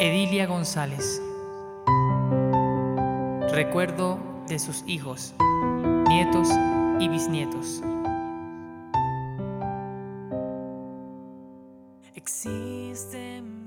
Edilia González. Recuerdo de sus hijos, nietos y bisnietos. Existen